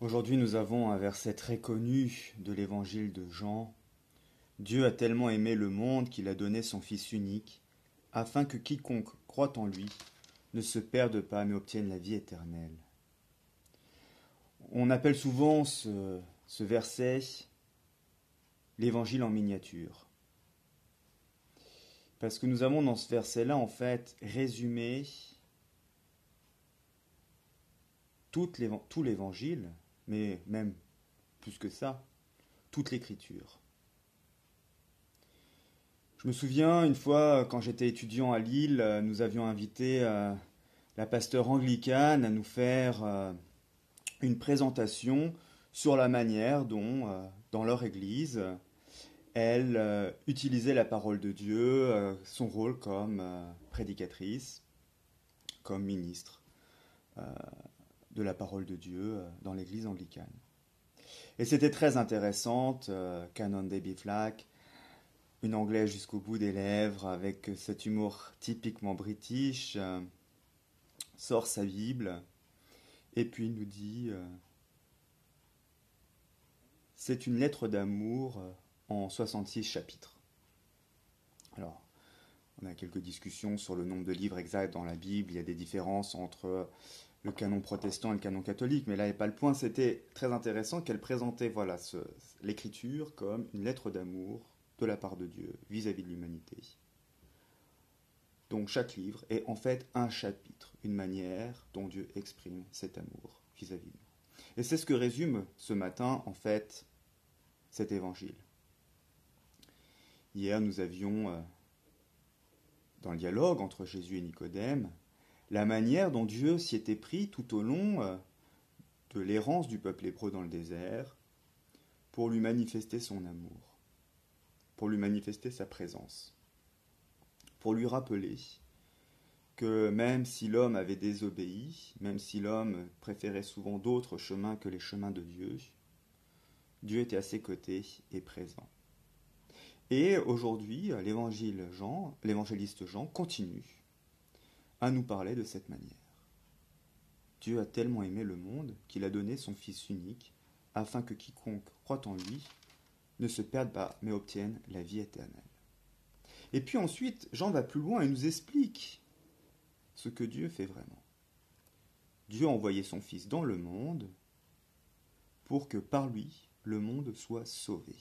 Aujourd'hui, nous avons un verset très connu de l'évangile de Jean. Dieu a tellement aimé le monde qu'il a donné son Fils unique, afin que quiconque croit en lui ne se perde pas, mais obtienne la vie éternelle. On appelle souvent ce, verset l'évangile en miniature. Parce que nous avons dans ce verset-là, en fait, résumé tout l'évangile, mais même plus que ça, toute l'écriture. Je me souviens une fois, quand j'étais étudiant à Lille, nous avions invité euh, la pasteur anglicane à nous faire euh, une présentation sur la manière dont, euh, dans leur église, elle utilisait la parole de Dieu, son rôle comme prédicatrice, comme ministre de la parole de Dieu dans l'église anglicane. Et c'était très intéressante, Canon Debbie Flack, une anglaise jusqu'au bout des lèvres, avec cet humour typiquement british, euh, sort sa Bible et puis nous dit euh, c'est une lettre d'amour euh, en 66 chapitres. Alors, on a quelques discussions sur le nombre de livres exacts dans la Bible, il y a des différences entre le canon protestant et le canon catholique, mais là n'est pas le point. C'était très intéressant qu'elle présentait voilà, l'écriture comme une lettre d'amour de la part de Dieu vis-à-vis de l'humanité. Donc chaque livre est en fait un chapitre, une manière dont Dieu exprime cet amour vis-à-vis de nous. Et c'est ce que résume ce matin en fait cet évangile. Hier nous avions, euh, dans le dialogue entre Jésus et Nicodème, la manière dont Dieu s'y était pris tout au long euh, de l'errance du peuple hébreu dans le désert pour lui manifester son amour pour lui manifester sa présence, pour lui rappeler que même si l'homme avait désobéi, même si l'homme préférait souvent d'autres chemins que les chemins de Dieu, Dieu était à ses côtés et présent. Et aujourd'hui, l'évangile Jean, l'évangéliste Jean continue à nous parler de cette manière. Dieu a tellement aimé le monde qu'il a donné son Fils unique, afin que quiconque croit en lui ne se perdent pas, mais obtiennent la vie éternelle. Et puis ensuite, Jean va plus loin et nous explique ce que Dieu fait vraiment. Dieu a envoyé son Fils dans le monde pour que par lui, le monde soit sauvé.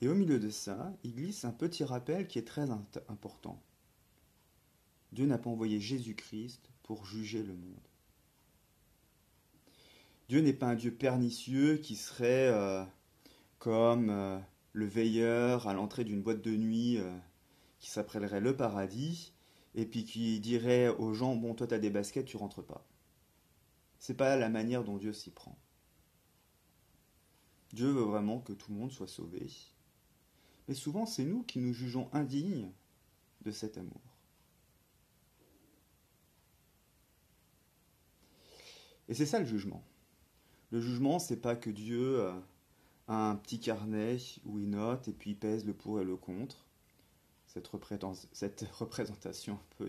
Et au milieu de ça, il glisse un petit rappel qui est très important. Dieu n'a pas envoyé Jésus-Christ pour juger le monde. Dieu n'est pas un Dieu pernicieux qui serait euh, comme euh, le veilleur à l'entrée d'une boîte de nuit euh, qui s'appellerait le paradis, et puis qui dirait aux gens Bon, toi, t'as des baskets, tu rentres pas. C'est pas la manière dont Dieu s'y prend. Dieu veut vraiment que tout le monde soit sauvé. Mais souvent, c'est nous qui nous jugeons indignes de cet amour. Et c'est ça le jugement. Le jugement, c'est pas que Dieu euh, un petit carnet où il note et puis il pèse le pour et le contre. Cette, représentation un peu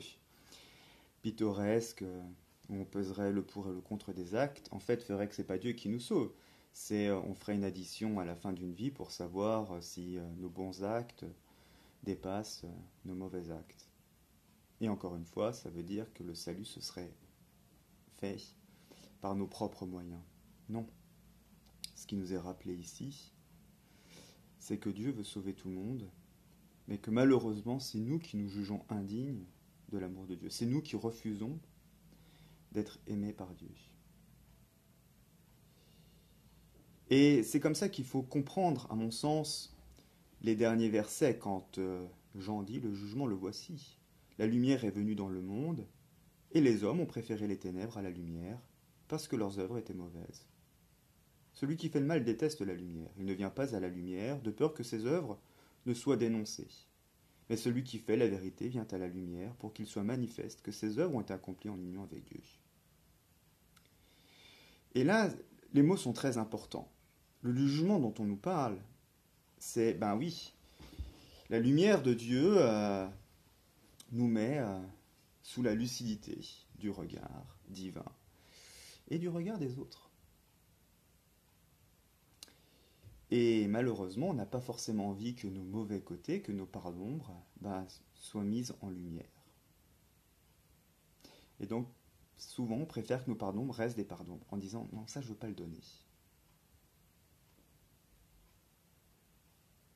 pittoresque euh, où on peserait le pour et le contre des actes, en fait, ferait que c'est pas Dieu qui nous sauve. C'est euh, on ferait une addition à la fin d'une vie pour savoir si nos bons actes dépassent nos mauvais actes. Et encore une fois, ça veut dire que le salut se serait fait par nos propres moyens. Non ce qui nous est rappelé ici, c'est que Dieu veut sauver tout le monde, mais que malheureusement, c'est nous qui nous jugeons indignes de l'amour de Dieu. C'est nous qui refusons d'être aimés par Dieu. Et c'est comme ça qu'il faut comprendre, à mon sens, les derniers versets quand euh, Jean dit Le jugement le voici. La lumière est venue dans le monde, et les hommes ont préféré les ténèbres à la lumière, parce que leurs œuvres étaient mauvaises. Celui qui fait le mal déteste la lumière. Il ne vient pas à la lumière, de peur que ses œuvres ne soient dénoncées. Mais celui qui fait la vérité vient à la lumière pour qu'il soit manifeste que ses œuvres ont été accomplies en union avec Dieu. Et là, les mots sont très importants. Le jugement dont on nous parle, c'est, ben oui, la lumière de Dieu euh, nous met euh, sous la lucidité du regard divin. Et du regard des autres. Et malheureusement, on n'a pas forcément envie que nos mauvais côtés, que nos parts d'ombre, ben, soient mises en lumière. Et donc, souvent, on préfère que nos parts d'ombre restent des parts d'ombre, en disant non, ça, je ne veux pas le donner.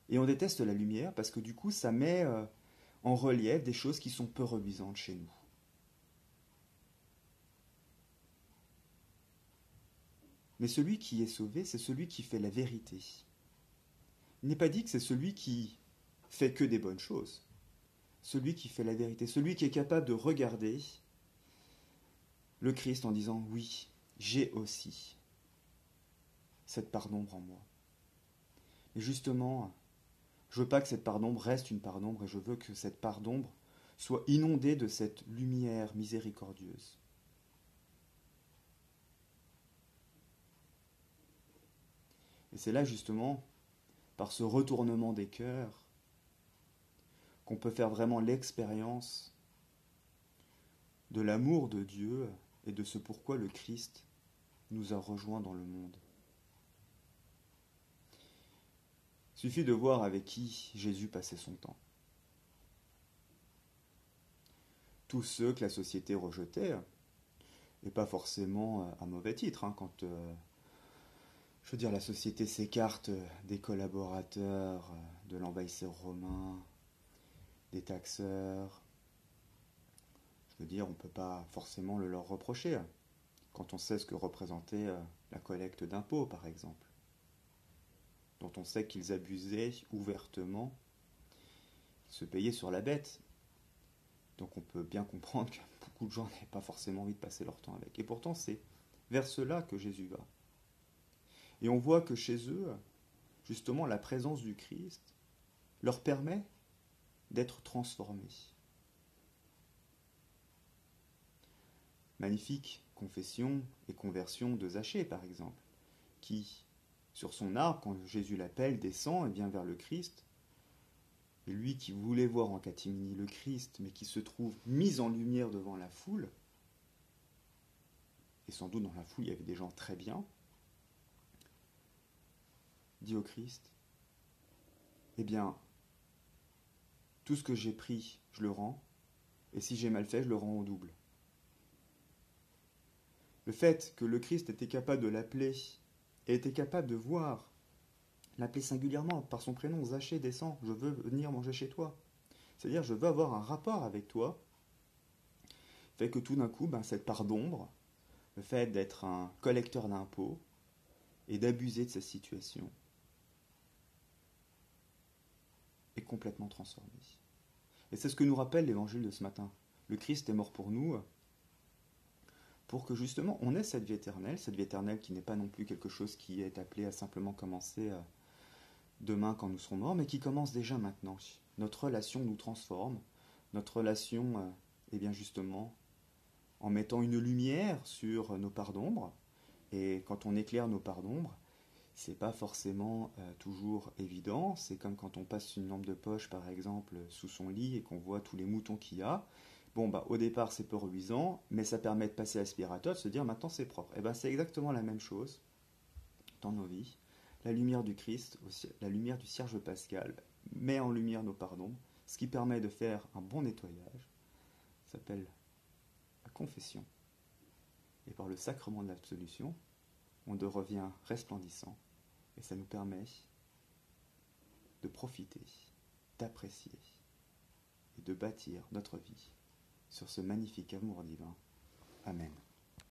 Et on déteste la lumière parce que du coup, ça met euh, en relief des choses qui sont peu reluisantes chez nous. Mais celui qui est sauvé, c'est celui qui fait la vérité. Il n'est pas dit que c'est celui qui fait que des bonnes choses. Celui qui fait la vérité, celui qui est capable de regarder le Christ en disant oui, j'ai aussi cette part d'ombre en moi. Et justement, je veux pas que cette part d'ombre reste une part d'ombre et je veux que cette part d'ombre soit inondée de cette lumière miséricordieuse. Et c'est là justement, par ce retournement des cœurs, qu'on peut faire vraiment l'expérience de l'amour de Dieu et de ce pourquoi le Christ nous a rejoints dans le monde. Il suffit de voir avec qui Jésus passait son temps. Tous ceux que la société rejetait, et pas forcément à mauvais titre, hein, quand euh, je veux dire, la société s'écarte des collaborateurs, de l'envahisseur romain, des taxeurs. Je veux dire, on ne peut pas forcément le leur reprocher, quand on sait ce que représentait euh, la collecte d'impôts, par exemple, dont on sait qu'ils abusaient ouvertement, se payaient sur la bête. Donc on peut bien comprendre que beaucoup de gens n'avaient pas forcément envie de passer leur temps avec. Et pourtant, c'est vers cela que Jésus va. Et on voit que chez eux, justement, la présence du Christ leur permet d'être transformés. Magnifique confession et conversion de Zachée, par exemple, qui, sur son arbre, quand Jésus l'appelle, descend et vient vers le Christ. Et lui qui voulait voir en catimini le Christ, mais qui se trouve mis en lumière devant la foule, et sans doute dans la foule il y avait des gens très bien, dit au Christ, eh bien, tout ce que j'ai pris, je le rends, et si j'ai mal fait, je le rends au double. Le fait que le Christ était capable de l'appeler et était capable de voir, l'appeler singulièrement par son prénom, Zachée, descend, je veux venir manger chez toi. C'est-à-dire, je veux avoir un rapport avec toi, fait que tout d'un coup, ben, cette part d'ombre, le fait d'être un collecteur d'impôts et d'abuser de sa situation, complètement transformé. Et c'est ce que nous rappelle l'évangile de ce matin. Le Christ est mort pour nous, pour que justement on ait cette vie éternelle, cette vie éternelle qui n'est pas non plus quelque chose qui est appelé à simplement commencer euh, demain quand nous serons morts, mais qui commence déjà maintenant. Notre relation nous transforme, notre relation, euh, eh bien justement, en mettant une lumière sur nos parts d'ombre, et quand on éclaire nos parts d'ombre, c'est pas forcément euh, toujours évident. C'est comme quand on passe une lampe de poche, par exemple, sous son lit et qu'on voit tous les moutons qu'il y a. Bon, bah, au départ, c'est peu reluisant, mais ça permet de passer l'aspirateur, de se dire maintenant c'est propre. Et eh ben, c'est exactement la même chose dans nos vies. La lumière du Christ, la lumière du cierge pascal, met en lumière nos pardons, ce qui permet de faire un bon nettoyage. Ça s'appelle la confession. Et par le sacrement de l'absolution, on devient resplendissant et ça nous permet de profiter, d'apprécier et de bâtir notre vie sur ce magnifique amour divin. Amen.